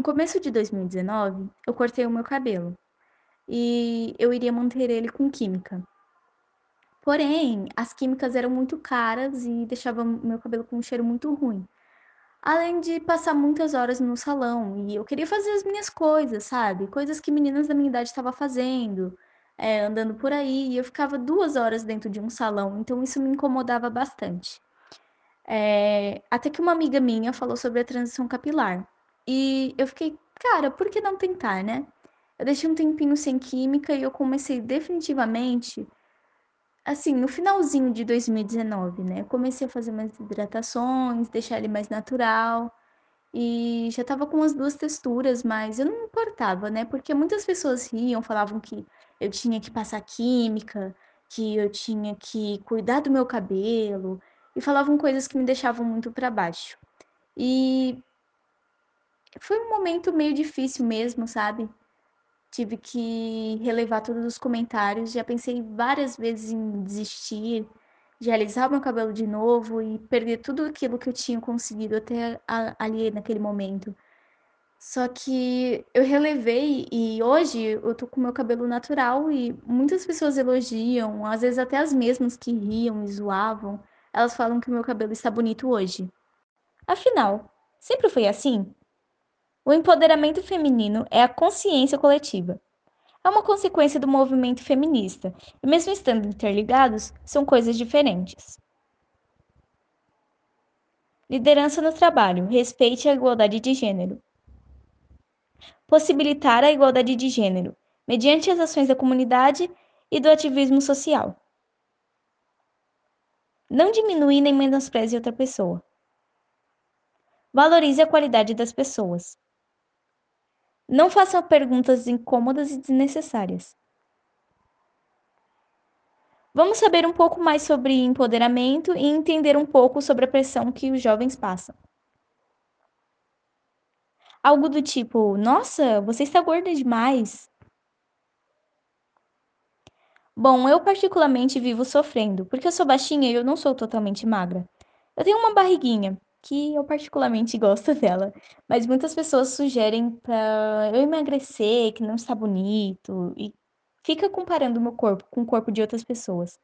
No começo de 2019, eu cortei o meu cabelo e eu iria manter ele com química. Porém, as químicas eram muito caras e deixavam meu cabelo com um cheiro muito ruim. Além de passar muitas horas no salão e eu queria fazer as minhas coisas, sabe? Coisas que meninas da minha idade estavam fazendo, eh, andando por aí, e eu ficava 2 horas dentro de um salão, então isso me incomodava bastante. Eh, até que uma amiga minha falou sobre a transição capilar. E eu fiquei, cara, por que não tentar, né? Eu deixei um tempinho sem química e eu comecei definitivamente, assim, no finalzinho de 2019, né? Comecei a fazer mais hidratações, deixar ele mais natural. E já estava com as duas texturas, mas eu não importava, né? Porque muitas pessoas riam, falavam que eu tinha que passar química, que eu tinha que cuidar do meu cabelo, e falavam coisas que me deixavam muito para baixo. E foi um momento meio difícil mesmo, sabe? Tive que relevar todos os comentários, já pensei várias vezes em desistir, de alisar o meu cabelo de novo e perder tudo aquilo que eu tinha conseguido até ali naquele momento. Só que eu relevei e hoje eu tô com meu cabelo natural e muitas pessoas elogiam, às vezes até as mesmas que riam e zoavam, elas falam que meu cabelo está bonito hoje. Afinal, sempre foi assim? O empoderamento feminino é a consciência coletiva. É uma consequência do movimento feminista, e mesmo estando interligados, são coisas diferentes. Liderança no trabalho, respeite a igualdade de gênero. Possibilitar a igualdade de gênero, mediante as ações da comunidade e do ativismo social. Não diminui nem menospreze outra pessoa. Valorize a qualidade das pessoas. Não façam perguntas incômodas e desnecessárias. Vamos saber um pouco mais sobre empoderamento e entender um pouco sobre a pressão que os jovens passam. Algo do tipo: Nossa, você está gorda demais. Bom, eu particularmente vivo sofrendo, porque eu sou baixinha e eu não sou totalmente magra. Eu tenho uma barriguinha, que eu particularmente gosto dela, mas muitas pessoas sugerem para eu emagrecer, que não está bonito, e fica comparando o meu corpo com o corpo de outras pessoas.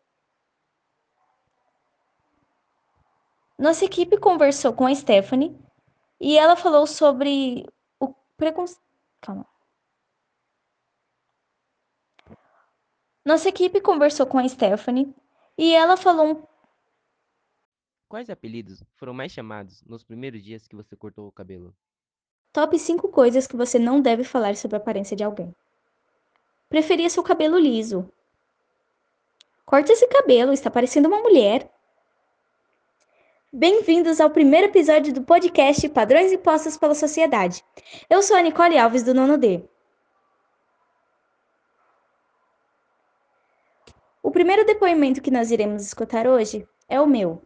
Nossa equipe conversou com a Stephanie e ela falou sobre o preconceito. Calma. Nossa equipe conversou com a Stephanie e ela falou Quais apelidos foram mais chamados nos primeiros dias que você cortou o cabelo? top 5 coisas que você não deve falar sobre a aparência de alguém. Preferia seu cabelo liso. Corta esse cabelo, está parecendo uma mulher. Bem-vindos ao primeiro episódio do podcast Padrões Impostos pela Sociedade. Eu sou a Nicole Alves do Nono D. O primeiro depoimento que nós iremos escutar hoje é o meu.